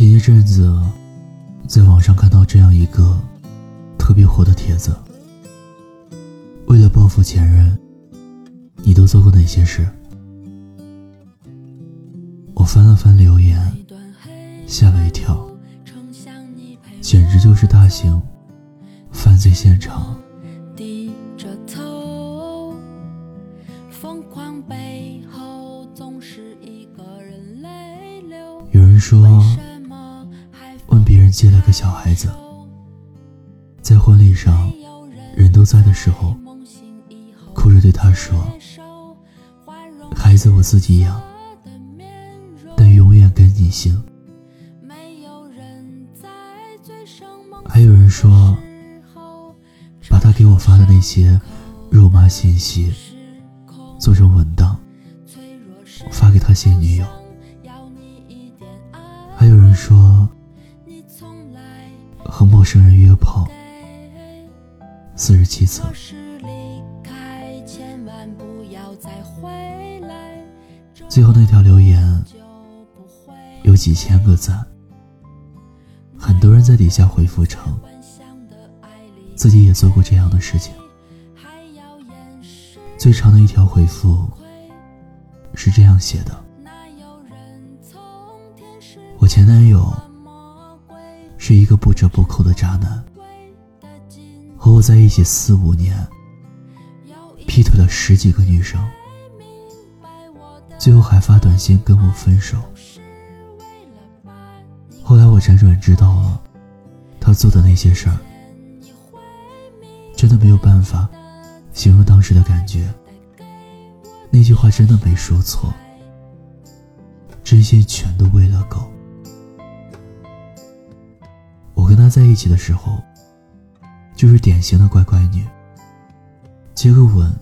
前一阵子，在网上看到这样一个特别火的帖子：为了报复前任，你都做过哪些事？我翻了翻留言，吓了一跳，简直就是大型犯罪现场。有人说，接了个小孩子，在婚礼上人都在的时候，哭着对他说：“孩子我自己养，但永远跟你姓。”还有人说，把他给我发的那些肉麻信息做成文档，发给他现女友。和陌生人约炮四十七次。最后那条留言有几千个赞，很多人在底下回复称自己也做过这样的事情。最长的一条回复是这样写的。我前男友是一个不折不扣的渣男，和我在一起四五年，劈腿了十几个女生，最后还发短信跟我分手。后来我辗转知道了他做的那些事儿，真的没有办法形容当时的感觉。那句话真的没说错，真心全都喂了狗。在一起的时候，就是典型的乖乖女，接个吻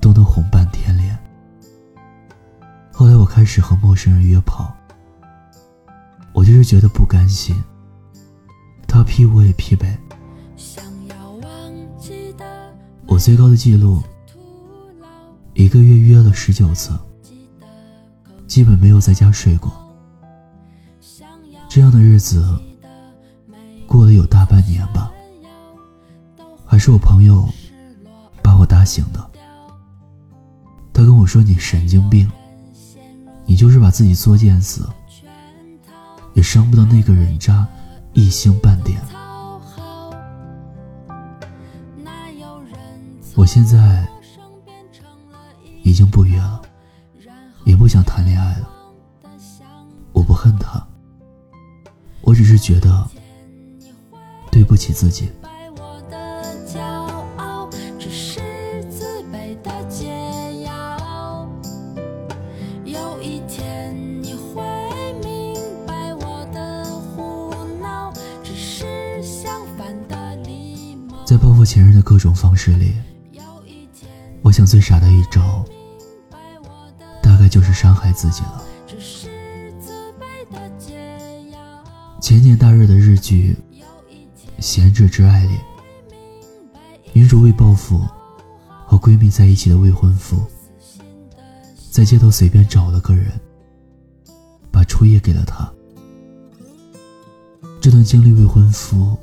都能红半天脸。后来我开始和陌生人约炮，我就是觉得不甘心，他劈我也劈呗。我最高的记录，一个月约了十九次，基本没有在家睡过。这样的日子。过了有大半年吧，还是我朋友把我打醒的。他跟我说：“你神经病，你就是把自己作贱死，也伤不到那个人渣一星半点。”我现在已经不约了，也不想谈恋爱了。我不恨他，我只是觉得。对不起自己。在报复前任的各种方式里，我想最傻的一招，大概就是伤害自己了。前年大热的日剧。贤者之爱恋，女主为报复和闺蜜在一起的未婚夫，在街头随便找了个人，把初夜给了他。这段经历未婚夫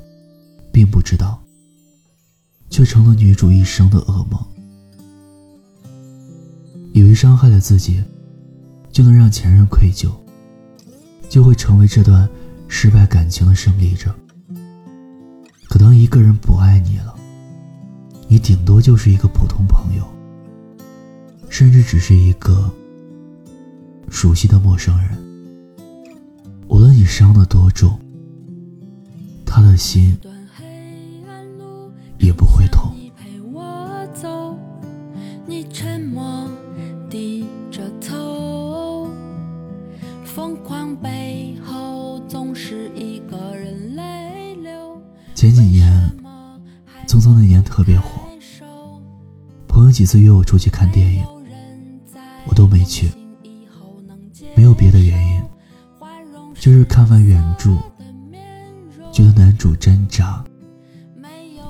并不知道，却成了女主一生的噩梦。以为伤害了自己，就能让前任愧疚，就会成为这段失败感情的胜利者。可当一个人不爱你了，你顶多就是一个普通朋友，甚至只是一个熟悉的陌生人。无论你伤得多重，他的心也不会几次约我出去看电影，我都没去。没有别的原因，就是看完原著，觉得男主真渣，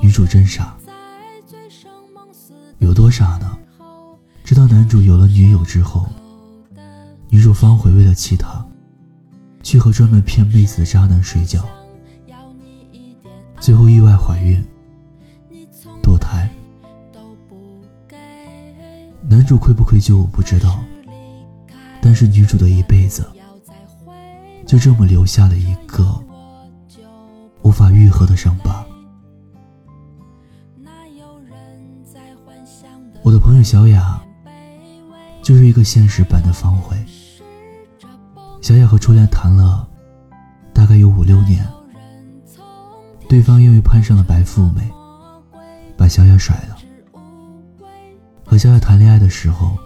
女主真傻。有多傻呢？直到男主有了女友之后，女主方回为了气他，去和专门骗妹子的渣男睡觉，最后意外怀孕、男主愧不愧疚我不知道，但是女主的一辈子就这么留下了一个无法愈合的伤疤。我的朋友小雅就是一个现实版的方茴。小雅和初恋谈了大概有五六年，对方因为攀上了白富美，把小雅甩了。和小雅谈恋爱的时候，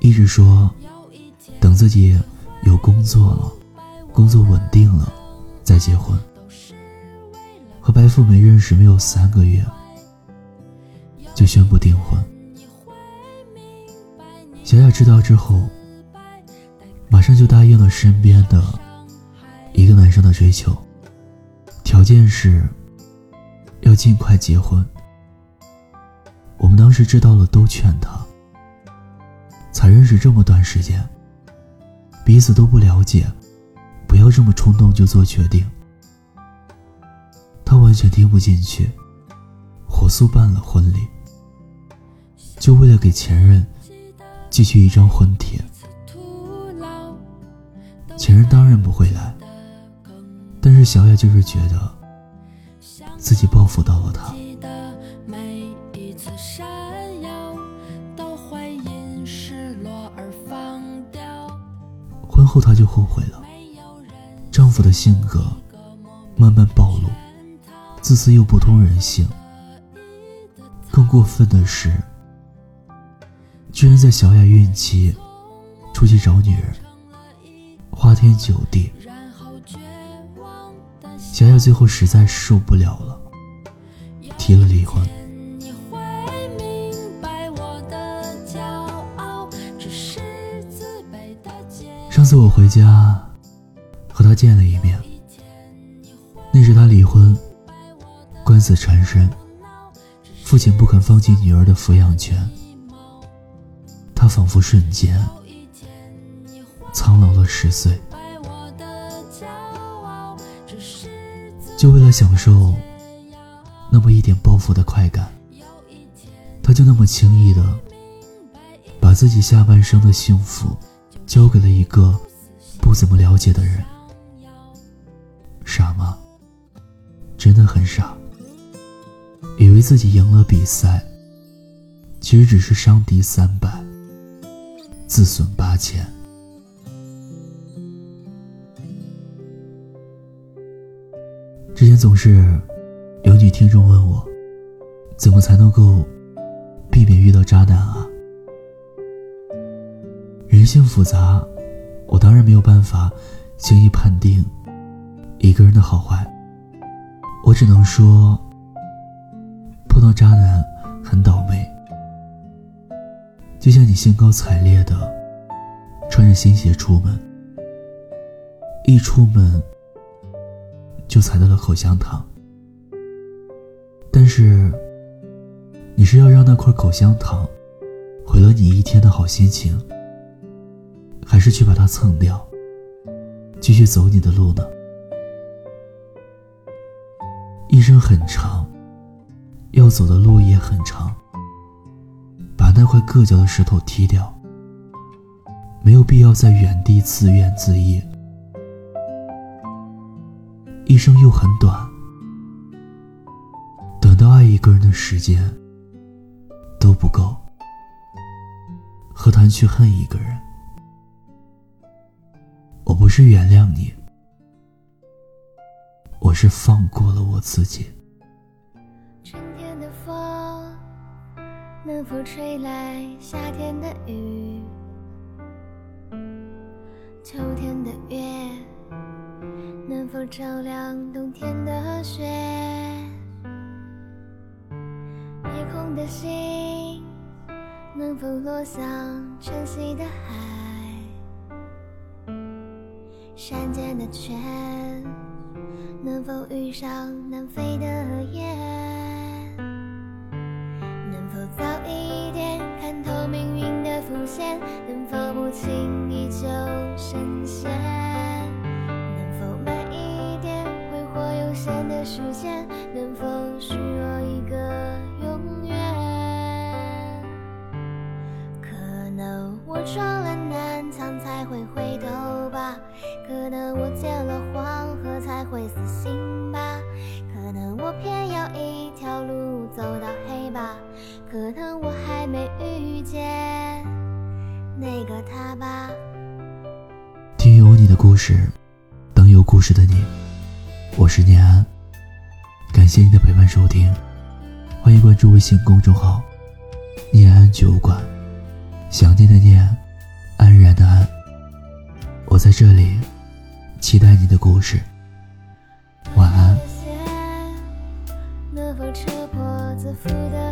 一直说等自己有工作了，工作稳定了再结婚。和白富美认识没有三个月。就宣布订婚。小雅知道之后，马上就答应了身边的一个男生的追求，条件是要尽快结婚。我们当时知道了，都劝他，才认识这么短时间，彼此都不了解，不要这么冲动就做决定。他完全听不进去，火速办了婚礼。就为了给前任寄去一张婚帖，前任当然不会来，但是小雅就是觉得自己报复到了他。后她就后悔了，丈夫的性格慢慢暴露，自私又不通人性。更过分的是。居然在小雅孕期出去找女人，花天酒地。小雅最后实在受不了了，提了离婚。上次我回家和他见了一面，那时他离婚，官司缠身，父亲不肯放弃女儿的抚养权。他仿佛瞬间苍老了十岁，就为了享受那么一点报复的快感，他就那么轻易的把自己下半生的幸福交给了一个不怎么了解的人，傻吗？真的很傻，以为自己赢了比赛，其实只是伤敌三百。自损八千。之前总是有女听众问我，怎么才能够避免遇到渣男啊？人性复杂，我当然没有办法轻易判定一个人的好坏。我只能说，碰到渣男很倒霉。就像你兴高采烈的穿着新鞋出门，一出门就踩到了口香糖。但是，你是要让那块口香糖毁了你一天的好心情，还是去把它蹭掉，继续走你的路呢？一生很长，要走的路也很长。把那块硌脚的石头踢掉，没有必要在原地自怨自艾。一生又很短，短到爱一个人的时间都不够，何谈去恨一个人？我不是原谅你，我是放过了我自己。春天的风能否吹来夏天的雨？秋天的月能否照亮冬天的雪？夜空的星能否落向晨曦的海？山间的泉能否遇上南飞的雁能否早一点看透命运的伏线能否不轻易就深陷能否慢一点挥霍有限的时间？能否没遇见那个他吧。听有你的故事，等有故事的你。我是念安，感谢你的陪伴收听，欢迎关注微信公众号“念安酒馆”，想念的念，安然的安。我在这里，期待你的故事。晚安。能否扯破自负的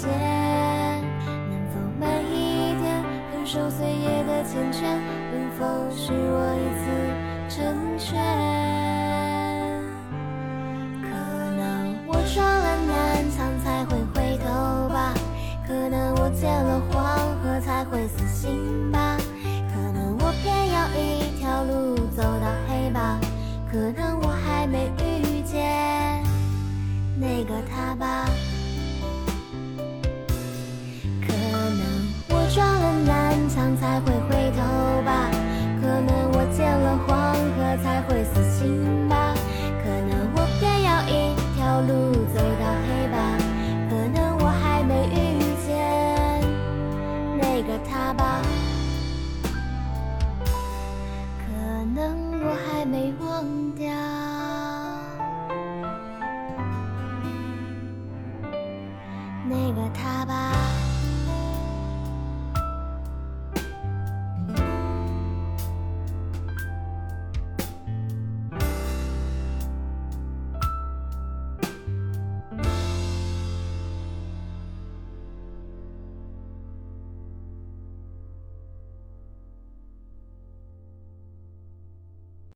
再见？能否慢一点感受岁月的缱绻？能否是我一次成全？可能我撞了南墙才会回头吧，可能我见了黄河才会死心吧，可能我偏要一条路走到黑吧，可能我还没遇见。那个他吧。那个他